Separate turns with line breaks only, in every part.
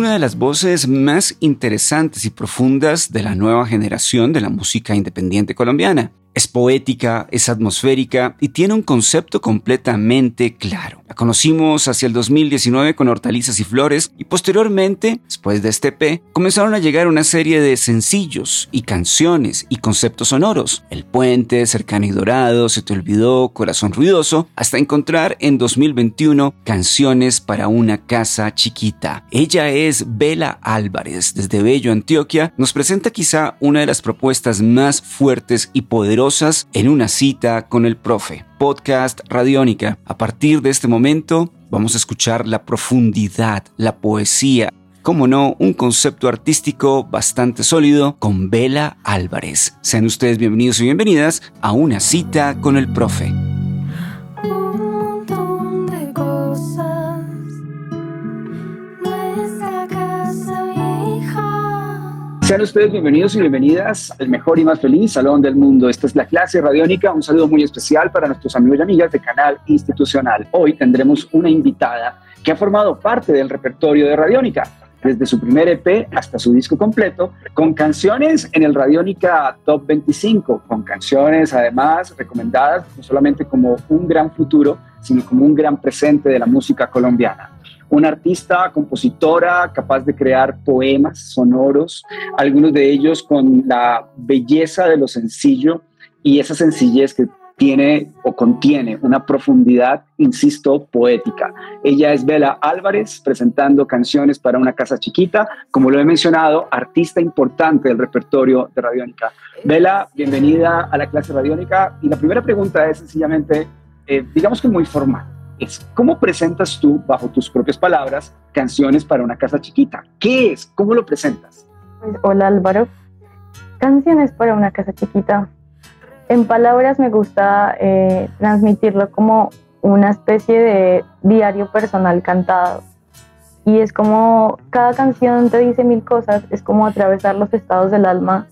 Una de las voces más interesantes y profundas de la nueva generación de la música independiente colombiana. Es poética, es atmosférica y tiene un concepto completamente claro. La conocimos hacia el 2019 con Hortalizas y Flores y posteriormente, después de este EP, comenzaron a llegar una serie de sencillos y canciones y conceptos sonoros. El puente, cercano y dorado, se te olvidó, corazón ruidoso, hasta encontrar en 2021 canciones para una casa chiquita. Ella es Bela Álvarez desde Bello, Antioquia. Nos presenta quizá una de las propuestas más fuertes y poderosas en una cita con el profe podcast Radiónica. A partir de este momento vamos a escuchar la profundidad, la poesía, como no, un concepto artístico bastante sólido con Bela Álvarez. Sean ustedes bienvenidos y bienvenidas a una cita con el profe.
Sean ustedes bienvenidos y bienvenidas al mejor y más feliz salón del mundo. Esta es la clase radiónica. Un saludo muy especial para nuestros amigos y amigas de Canal Institucional. Hoy tendremos una invitada que ha formado parte del repertorio de Radiónica desde su primer EP hasta su disco completo, con canciones en el Radiónica Top 25, con canciones además recomendadas no solamente como un gran futuro, sino como un gran presente de la música colombiana una artista, compositora, capaz de crear poemas sonoros, algunos de ellos con la belleza de lo sencillo y esa sencillez que tiene o contiene una profundidad, insisto, poética. Ella es Bela Álvarez, presentando canciones para una casa chiquita, como lo he mencionado, artista importante del repertorio de Radiónica. Bela, bienvenida a la clase Radiónica. Y la primera pregunta es sencillamente, eh, digamos que muy formal es cómo presentas tú, bajo tus propias palabras, canciones para una casa chiquita. ¿Qué es? ¿Cómo lo presentas?
Pues, hola Álvaro. Canciones para una casa chiquita. En palabras me gusta eh, transmitirlo como una especie de diario personal cantado. Y es como cada canción te dice mil cosas, es como atravesar los estados del alma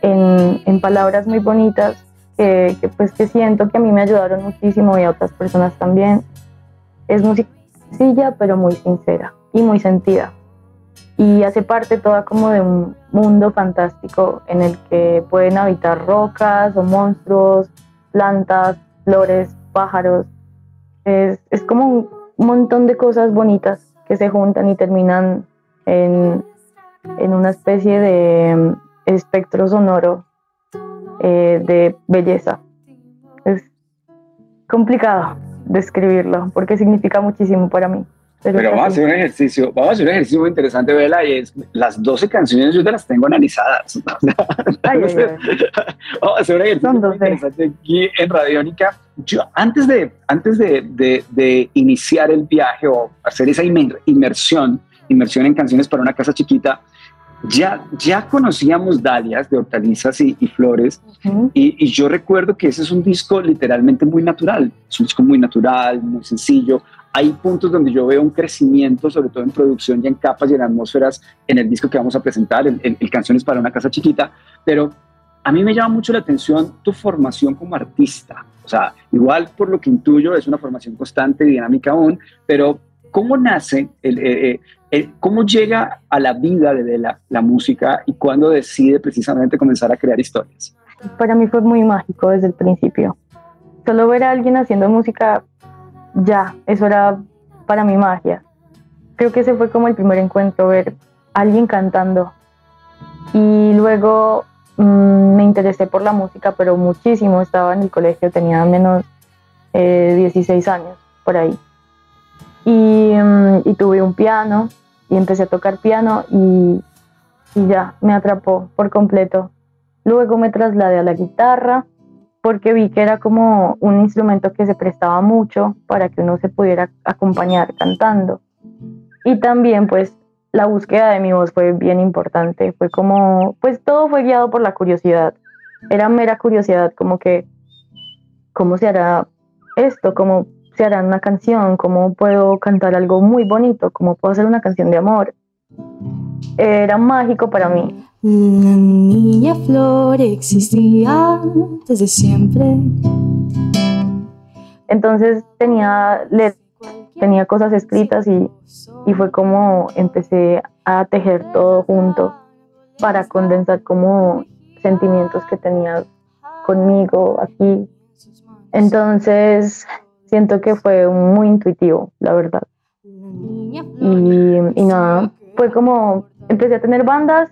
en, en palabras muy bonitas que, que, pues que siento que a mí me ayudaron muchísimo y a otras personas también. Es música sencilla, pero muy sincera y muy sentida. Y hace parte toda como de un mundo fantástico en el que pueden habitar rocas o monstruos, plantas, flores, pájaros. Es, es como un montón de cosas bonitas que se juntan y terminan en, en una especie de mm, espectro sonoro eh, de belleza. Es complicado describirlo, porque significa muchísimo para mí.
Pero, vamos a hacer un ejercicio, vamos a hacer un ejercicio muy interesante, Vela, y es las 12 canciones yo te las tengo analizadas. vamos a hacer un ejercicio muy interesante aquí en Radiónica. Yo, antes de, antes de, de, de iniciar el viaje o hacer esa inmersión, inmersión en canciones para una casa chiquita, ya, ya conocíamos Dalias de hortalizas y, flores y, yo recuerdo que ese es un disco literalmente muy natural, es un disco muy natural, muy sencillo. Hay puntos donde yo veo un crecimiento, sobre todo en producción y en capas y en atmósferas en el disco que vamos a presentar, en, Canciones para una casa chiquita, pero a mí me llama mucho la atención tu formación como artista. O sea, igual por lo que intuyo es una formación constante y dinámica aún, pero ¿cómo nace el, eh, eh, ¿Cómo llega a la vida de la, música y cuándo decide precisamente comenzar a crear historias?
Para mí fue muy mágico desde el principio. Solo ver a alguien haciendo música, ya, eso era para mí magia. Creo que ese fue como el primer encuentro, ver a alguien cantando. Y luego mmm, me interesé por la música, pero muchísimo. Estaba en el colegio, tenía menos eh, 16 años, por ahí. Y, mmm, y tuve un piano y empecé a tocar piano y, y ya me atrapó por completo. Luego me trasladé a la guitarra porque vi que era como un instrumento que se prestaba mucho para que uno se pudiera acompañar cantando. Y también pues la búsqueda de mi voz fue bien importante. Fue como, pues todo fue guiado por la curiosidad. Era mera curiosidad, como que, ¿cómo se hará esto? ¿Cómo se hará una canción? ¿Cómo puedo cantar algo muy bonito? ¿Cómo puedo hacer una canción de amor? Era mágico para mí.
La niña flor existía desde siempre.
Entonces tenía, tenía cosas escritas y, y fue como empecé a tejer todo junto para condensar como sentimientos que tenía conmigo aquí. Entonces siento que fue muy intuitivo, la verdad. Y, y nada, fue como empecé a tener bandas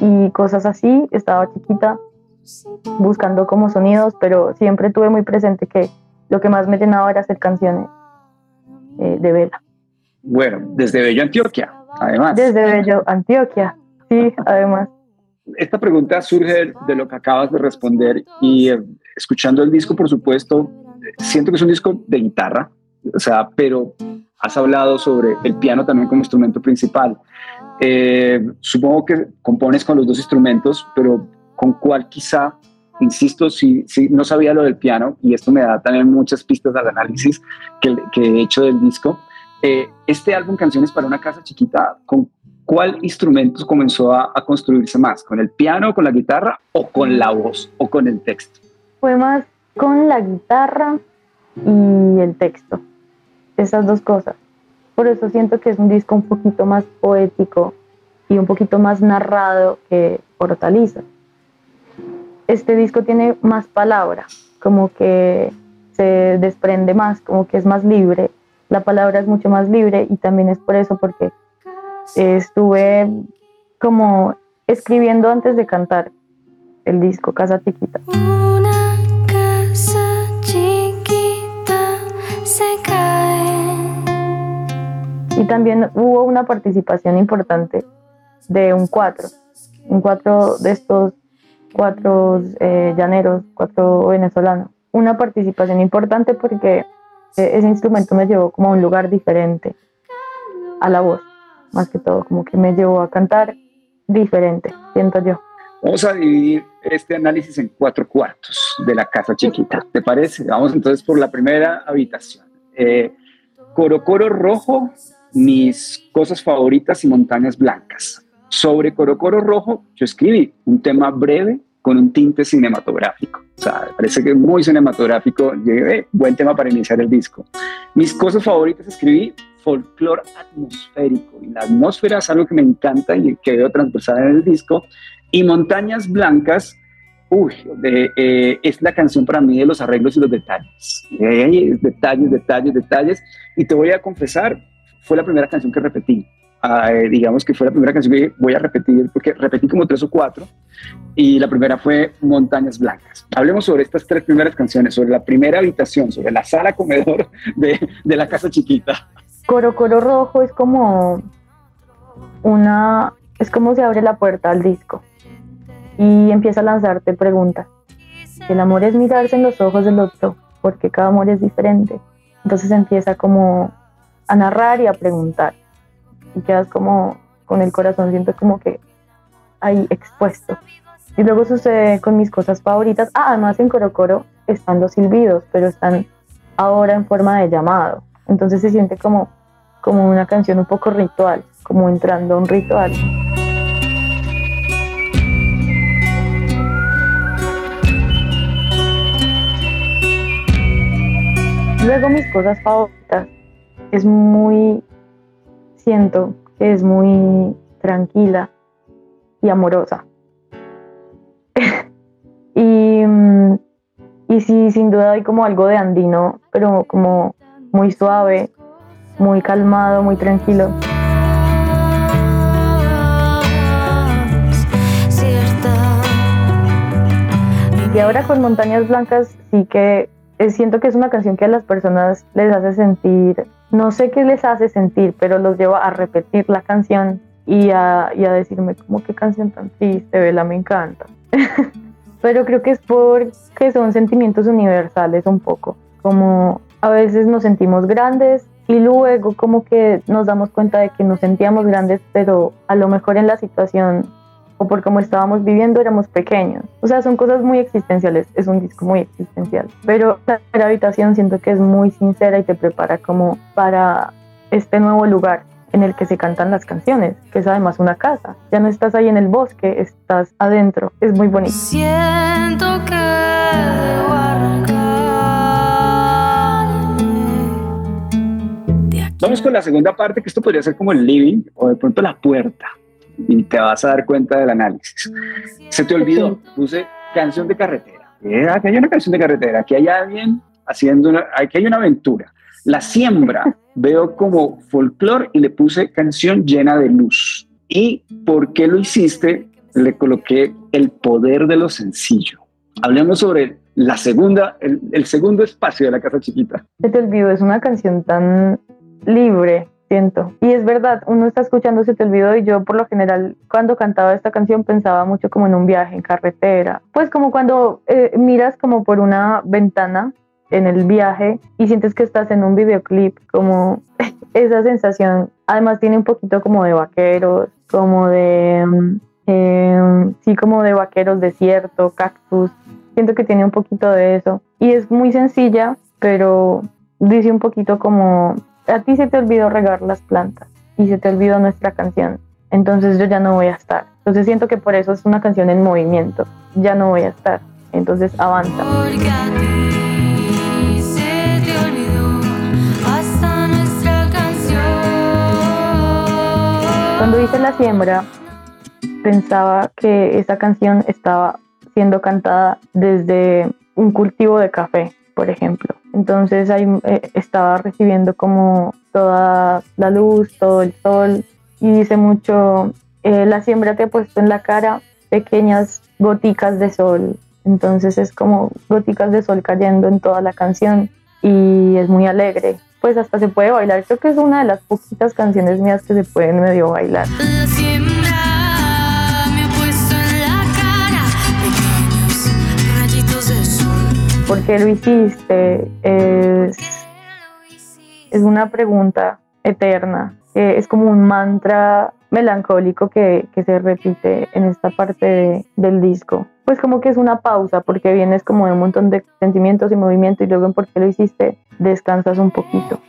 y cosas así, estaba chiquita buscando como sonidos, pero siempre tuve muy presente que lo que más me llenaba era hacer canciones eh, de vela.
Bueno, desde Bello Antioquia, además.
Desde Bello Antioquia, sí, además.
Esta pregunta surge de lo que acabas de responder y eh, escuchando el disco, por supuesto, siento que es un disco de guitarra, o sea, pero has hablado sobre el piano también como instrumento principal. Eh, supongo que compones con los dos instrumentos, pero con cuál quizá, insisto, si, si, no sabía lo del piano, y esto me da también muchas pistas al análisis que, que he hecho del disco. Eh, este álbum Canciones para una casa chiquita, ¿con cuál instrumento comenzó a, a, construirse más? ¿Con el piano, con la guitarra o con la voz o con el texto?
Fue más con la guitarra y el texto, esas dos cosas. Por eso siento que es un disco un poquito más poético y un poquito más narrado que Hortaliza. Este disco tiene más palabra, como que se desprende más, como que es más libre. La palabra es mucho más libre y también es por eso porque estuve como escribiendo antes de cantar el disco Casa Chiquita.
Una
Y también hubo una participación importante de un cuatro, un cuatro de estos cuatro eh, llaneros, cuatro venezolanos. Una participación importante porque ese instrumento me llevó como a un lugar diferente a la voz, más que todo, como que me llevó a cantar diferente, siento yo.
Vamos a dividir este análisis en cuatro cuartos de la casa chiquita, ¿te parece? Vamos entonces por la primera habitación. Eh, coro Coro Rojo, mis cosas favoritas y montañas blancas. Sobre Coro Coro Rojo, yo escribí un tema breve con un tinte cinematográfico. O sea, parece que es muy cinematográfico. Llegué, buen tema para iniciar el disco. Mis cosas favoritas escribí folclore atmosférico. Y la atmósfera es algo que me encanta y que veo transversal en el disco. Y Montañas Blancas, uy, de, eh, es la canción para mí de los arreglos y los detalles. Eh, detalles, detalles, detalles. Y te voy a confesar, fue la primera canción que repetí. Uh, digamos que fue la primera canción que voy a repetir, porque repetí como tres o cuatro, y la primera fue Montañas Blancas. Hablemos sobre estas tres primeras canciones, sobre la primera habitación, sobre la sala comedor de, de la casa chiquita.
Coro Coro Rojo es como una, es como se abre la puerta al disco y empieza a lanzarte preguntas. El amor es mirarse en los ojos del otro, porque cada amor es diferente. Entonces empieza como a narrar y a preguntar. Y quedas como con el corazón, siento como que ahí expuesto. Y luego sucede con mis cosas favoritas. Ah, además en Coro Coro están los silbidos, pero están ahora en forma de llamado. Entonces se siente como, como una canción un poco ritual, como entrando a un ritual. Luego mis cosas favoritas es muy, siento que es muy tranquila y amorosa. y, y sí, sin duda hay como algo de andino, pero como muy suave, muy calmado, muy tranquilo. Y ahora con Montañas Blancas sí que siento que es una canción que a las personas les hace sentir, no sé qué les hace sentir, pero los lleva a repetir la canción y a, y a decirme como qué canción tan triste, Vela, me encanta. pero creo que es porque son sentimientos universales un poco, como a veces nos sentimos grandes y luego como que nos damos cuenta de que nos sentíamos grandes, pero a lo mejor en la situación o por cómo estábamos viviendo éramos pequeños. O sea, son cosas muy existenciales, es un disco muy existencial. Pero la habitación siento que es muy sincera y te prepara como para este nuevo lugar en el que se cantan las canciones, que es además una casa. Ya no estás ahí en el bosque, estás adentro. Es muy bonito.
Siento que
Vamos con la segunda parte, que esto podría ser como el living o de pronto la puerta. Y te vas a dar cuenta del análisis. Se te olvidó, puse canción de carretera. Eh, Aquí hay una canción de carretera, aquí hay alguien haciendo una, aquí hay una aventura. La siembra, veo como folclore y le puse canción llena de luz. ¿Y por qué lo hiciste? Le coloqué el poder de lo sencillo. Hablemos sobre la segunda, el, el segundo espacio de la casa chiquita.
Se te olvidó, es una canción tan libre, siento. Y es verdad, uno está escuchando Se te olvidó y yo por lo general cuando cantaba esta canción pensaba mucho como en un viaje en carretera. Pues como cuando eh, miras como por una ventana en el viaje y sientes que estás en un videoclip, como esa sensación. Además tiene un poquito como de vaqueros, como de, eh, sí, como de vaqueros, desierto, cactus. Siento que tiene un poquito de eso. Y es muy sencilla, pero dice un poquito como, a ti se te olvidó regar las plantas y se te olvidó nuestra canción. Entonces yo ya no voy a estar. Entonces siento que por eso es una canción en movimiento. Ya no voy a estar. Entonces avanza. Cuando hice la siembra, pensaba que esa canción estaba siendo cantada desde un cultivo de café, por ejemplo. Entonces ahí eh, estaba recibiendo como toda la luz, todo el sol. Y dice mucho, eh, la siembra te ha puesto en la cara pequeñas goticas de sol. Entonces es como goticas de sol cayendo en toda la canción y es muy alegre. Pues hasta se puede bailar. Creo que es una de las poquitas canciones mías que se pueden medio bailar.
La
¿Por qué lo hiciste? Es, es una pregunta eterna. es como un mantra melancólico que, que se repite en esta parte de- del disco. Pues como que es una pausa porque vienes como de un montón de sentimientos y movimiento y luego en por qué lo hiciste descansas un poquito.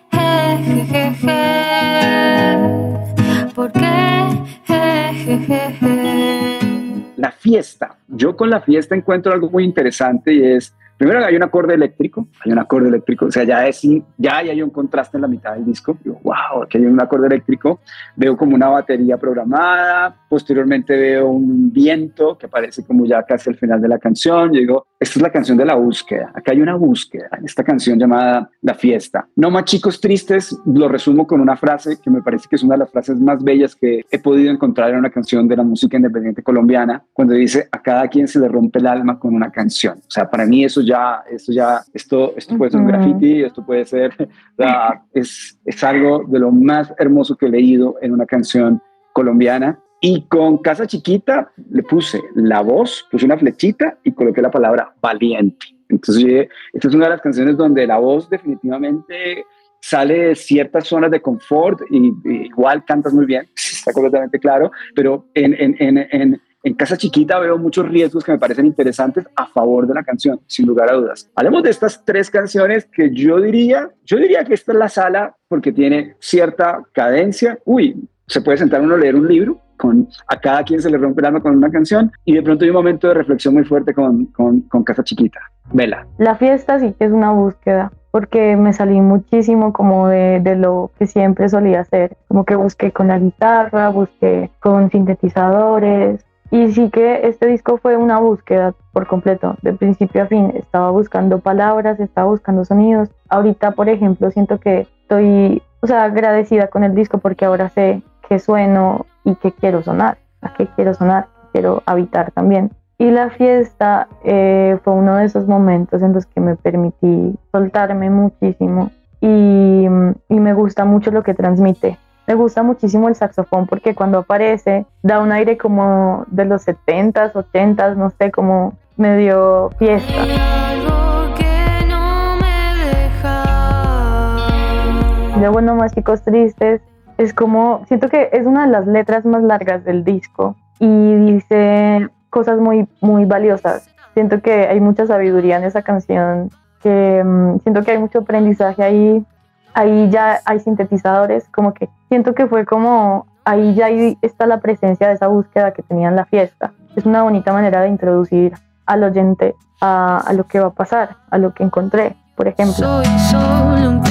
La fiesta. Yo con la fiesta encuentro algo muy interesante y es, primero hay un acorde eléctrico, hay un acorde eléctrico, o sea, ya, es, ya hay un contraste en la mitad del disco. Digo, wow, aquí hay un acorde eléctrico. Veo como una batería programada, posteriormente veo un viento que aparece como ya casi al final de la canción. Yo digo, esta es la canción de la búsqueda. Acá hay una búsqueda en esta canción llamada La Fiesta. No más chicos tristes, lo resumo con una frase que me parece que es una de las frases más bellas que he podido encontrar en una canción de la música independiente colombiana, cuando dice, a cada quien se le rompe el alma con una canción. O sea, para mí eso ya, eso ya, esto, esto puede ser un graffiti, esto puede ser, o sea, es, es algo de lo más hermoso que he leído en una canción colombiana. Y con Casa Chiquita le puse la voz, puse una flechita y coloqué la palabra valiente. Entonces, esta es una de las canciones donde la voz definitivamente sale de ciertas zonas de confort y, y igual cantas muy bien, está completamente claro, pero en, en, en, en, en Casa Chiquita veo muchos riesgos que me parecen interesantes a favor de la canción, sin lugar a dudas. Hablemos de estas tres canciones que yo diría, yo diría que esta es la sala porque tiene cierta cadencia. Uy, se puede sentar uno a leer un libro, con a cada quien se le rompe el alma con una canción y de pronto hay un momento de reflexión muy fuerte con, con, con Casa Chiquita. Vela.
La fiesta sí que es una búsqueda, porque me salí muchísimo como de, de lo que siempre solía hacer, como que busqué con la guitarra, busqué con sintetizadores, y sí que este disco fue una búsqueda por completo, de principio a fin. Estaba buscando palabras, estaba buscando sonidos. Ahorita, por ejemplo, siento que estoy, o sea, agradecida con el disco porque ahora sé qué sueno y qué quiero sonar, a qué quiero sonar, quiero habitar también. Y la fiesta eh, fue uno de esos momentos en los que me permití soltarme muchísimo y me gusta mucho lo que transmite. Me gusta muchísimo el saxofón porque cuando aparece da un aire como de los 70s, 80s, no sé, como medio fiesta.
Hay algo que no me deja.
Luego No Más Chicos Tristes es como, siento que es una de las letras más largas del disco y dice cosas muy, muy valiosas. Siento que hay mucha sabiduría en esa canción, que mm, siento que hay mucho aprendizaje ahí. Ahí ya hay sintetizadores, como que siento que fue como, ahí ya está la presencia de esa búsqueda que tenía en la fiesta. Es una bonita manera de introducir al oyente a, a lo que va a pasar, a lo que encontré, por ejemplo.
Soy solo un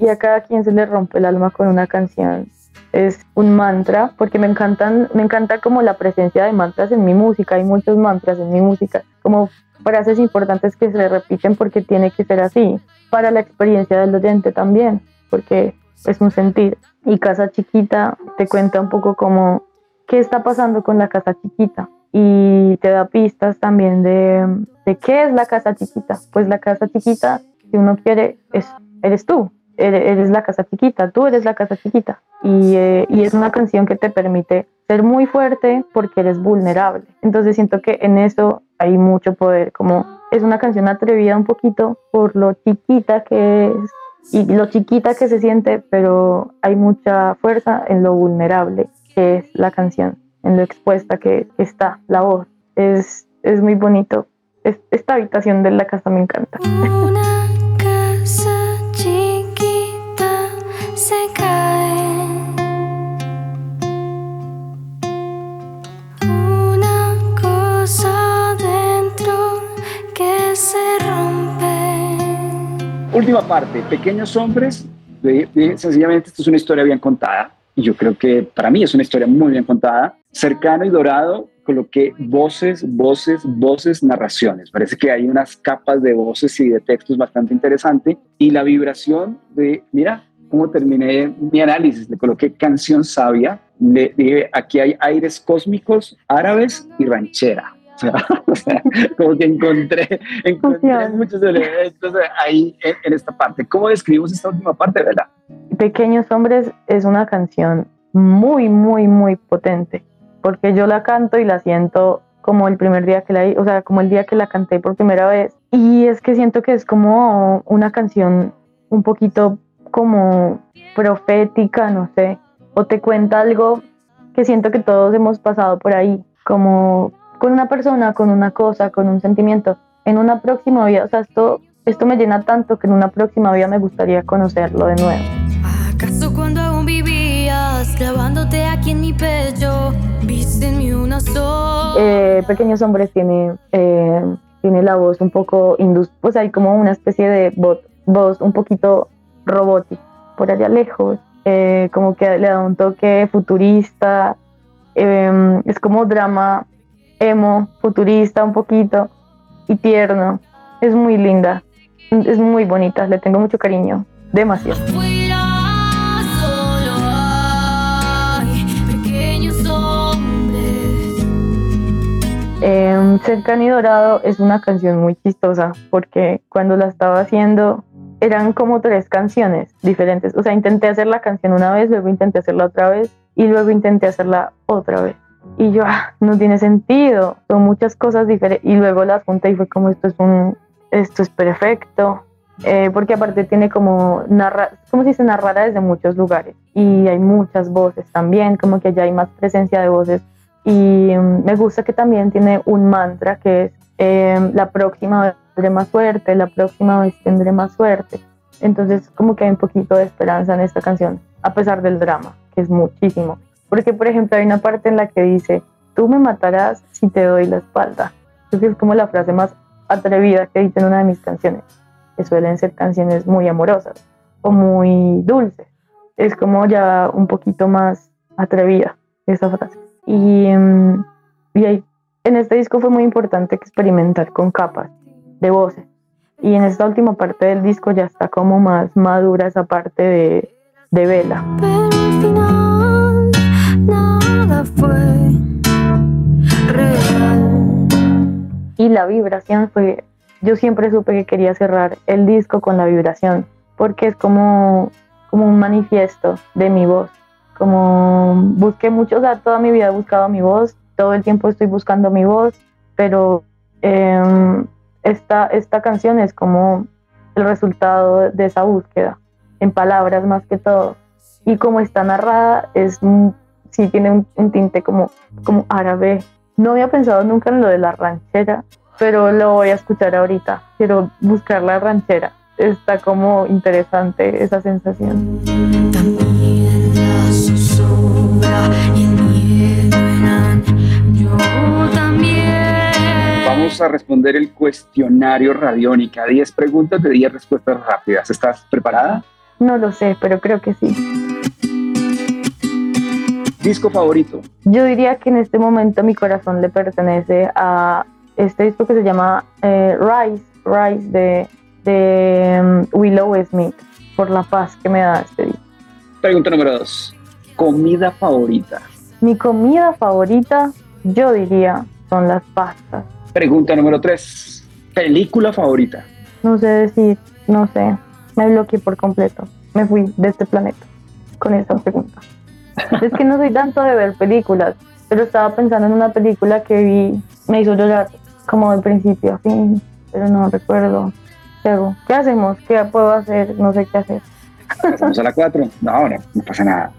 y a cada quien se le rompe el alma con una canción. Es un mantra, porque me encantan, me encanta como la presencia de mantras en mi música, hay muchos mantras en mi música, como frases importantes que se repiten porque tiene que ser así, para la experiencia del oyente también, porque es un sentir. Y Casa Chiquita te cuenta un poco como qué está pasando con la casa chiquita y te da pistas también de, de qué es la casa chiquita. Pues la casa chiquita, si uno quiere, es, eres tú, eres, la casa chiquita, tú eres la casa chiquita. Y, eh, y es una canción que te permite ser muy fuerte porque eres vulnerable. Entonces siento que en eso hay mucho poder, como es una canción atrevida un poquito por lo chiquita que es y lo chiquita que se siente, pero hay mucha fuerza en lo vulnerable que es la canción, en lo expuesta que está la voz. Es, es muy bonito. Es- esta habitación de la casa me encanta.
Se cae. Una cosa dentro que se rompe.
Última parte, Pequeños Hombres. de- de- sencillamente, esto es una historia bien contada. Y yo creo que para mí es una historia muy bien contada. Cercano y dorado, coloqué voces, voces, voces, narraciones. Parece que hay unas capas de voces y de textos bastante interesante. Y la vibración de, mira, cómo terminé mi análisis. Le coloqué canción sabia. Le dije, aquí hay aires cósmicos, árabes y ranchera. O sea, como que encontré, encontré muchos elementos ahí en, en esta parte. ¿Cómo describimos esta última parte, verdad?
Pequeños Hombres es una canción muy, muy, muy potente, porque yo la canto y la siento como el primer día que la, o sea, como el día que la canté por primera vez. Y es que siento que es como una canción un poquito como profética, no sé, o te cuenta algo que siento que todos hemos pasado por ahí, como con una persona, con una cosa, con un sentimiento. En una próxima vida, o sea, esto, esto me llena tanto que en una próxima vida me gustaría conocerlo de nuevo.
¿Acaso cuando aún vivías clavándote aquí en mi pecho, viste en mí una sola?
Eh, Pequeños Hombres tiene, eh, tiene la voz un poco pues hay como una especie de bot- voz un poquito robótica por allá lejos, eh, como que le da un toque futurista, eh, es como drama emo, futurista un poquito y tierno, es muy linda, es muy bonita, le tengo mucho cariño, demasiado. Eh, Cercano y Dorado es una canción muy chistosa porque cuando la estaba haciendo eran como tres canciones diferentes. O sea, intenté hacer la canción una vez, luego intenté hacerla otra vez y luego intenté hacerla otra vez. Y yo, ah, no tiene sentido, son muchas cosas diferentes. Y luego las junté y fue como esto es un, esto es perfecto. Eh, porque aparte tiene como narra, como si se narrara desde muchos lugares y hay muchas voces también, como que ya hay más presencia de voces y mm, me gusta que también tiene un mantra que es eh, la próxima tendré más suerte, la próxima vez tendré más suerte. Entonces como que hay un poquito de esperanza en esta canción, a pesar del drama, que es muchísimo. Porque por ejemplo hay una parte en la que dice, tú me matarás si te doy la espalda. Creo que es como la frase más atrevida que dice en una de mis canciones, que suelen ser canciones muy amorosas o muy dulces. Es como ya un poquito más atrevida esa frase. Y, mm, y ahí, en este disco fue muy importante experimentar con capas de voces. Y en esta última parte del disco ya está como más madura esa parte de, de vela.
Pero al final nada fue real.
Y la vibración fue, yo siempre supe que quería cerrar el disco con la vibración, porque es como, como un manifiesto de mi voz. Como busqué mucho, o sea, toda mi vida he buscado mi voz, todo el tiempo estoy buscando mi voz, pero em, esta, esta canción es como el resultado de esa búsqueda, en palabras más que todo. Y como está narrada, es sí tiene un, tinte como, como árabe. No había pensado nunca en lo de la ranchera, pero lo voy a escuchar ahorita. Quiero buscar la ranchera. Está como interesante esa sensación.
Vamos a responder el cuestionario Radiónica. 10 preguntas de 10 respuestas rápidas. ¿Estás preparada?
No lo sé, pero creo que sí.
Disco favorito.
Yo diría que en este momento mi corazón le pertenece a este disco que se llama eh, Rise, Rise de, de um, Willow Smith, por la paz que me da este disco.
Pregunta número 2. Comida favorita.
Mi comida favorita, yo diría, son las pastas.
Pregunta número 3. Película favorita.
No sé decir, no sé, me bloqueé por completo. Me fui de este planeta con esa pregunta. Es que no soy tanto de ver películas, pero estaba pensando en una película que vi, me hizo llorar como de principio a fin, pero no recuerdo. ¿Qué hago? ¿Qué hacemos? ¿Qué puedo hacer? No sé qué hacer.
Pasamos a la 4. No, ahora no pasa nada.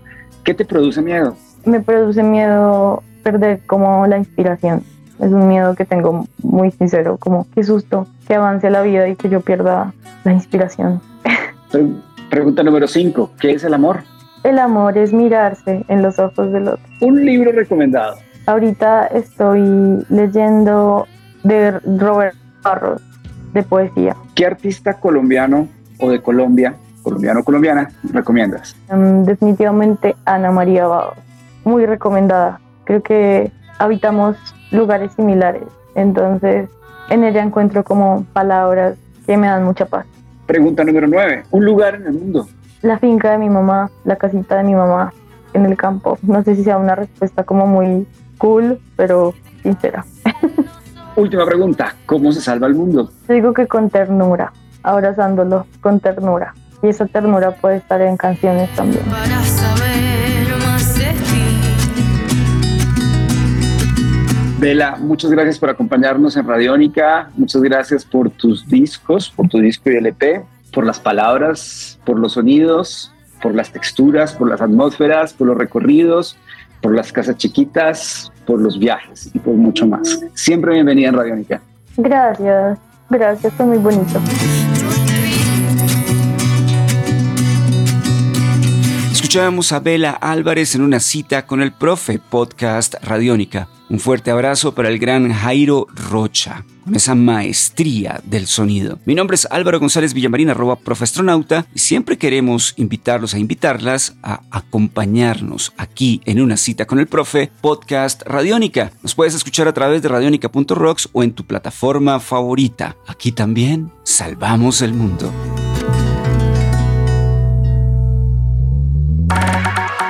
¿Qué te produce miedo?
Me produce miedo perder como la inspiración. Es un miedo que tengo muy sincero, como qué susto que avance la vida y que yo pierda la inspiración.
Pre- pregunta número 5. ¿Qué es el amor?
El amor es mirarse en los ojos del otro.
Un libro recomendado.
Ahorita estoy leyendo de Robert Barros, de poesía.
¿Qué artista colombiano o de Colombia, colombiano o colombiana, recomiendas?
Mm, definitivamente Ana María Bado, muy recomendada. Creo que habitamos lugares similares, entonces en ella encuentro como palabras que me dan mucha paz.
Pregunta número 9. Un lugar en el mundo.
La finca de mi mamá, la casita de mi mamá en el campo. No sé si sea una respuesta como muy cool, pero sincera.
Última pregunta. ¿Cómo se salva el mundo?
Yo digo que con ternura, abrazándolo con ternura. Y esa ternura puede estar en canciones también.
Vela, muchas gracias por acompañarnos en Radiónica. Muchas gracias por tus discos, por tu disco y LP, por las palabras, por los sonidos, por las texturas, por las atmósferas, por los recorridos, por las casas chiquitas, por los viajes y por mucho más. Siempre bienvenida en Radiónica.
Gracias, gracias, fue muy bonito.
Escuchábamos a Bela Álvarez en una cita con el profe podcast Radiónica. Un fuerte abrazo para el gran Jairo Rocha, con esa maestría del sonido. Mi nombre es Álvaro González Villamarín, arroba profastronauta, y siempre queremos invitarlos a invitarlas a acompañarnos aquí en una cita con el profe podcast Radiónica. Nos puedes escuchar a través de radionica.rocks o en tu plataforma favorita. Aquí también salvamos el mundo.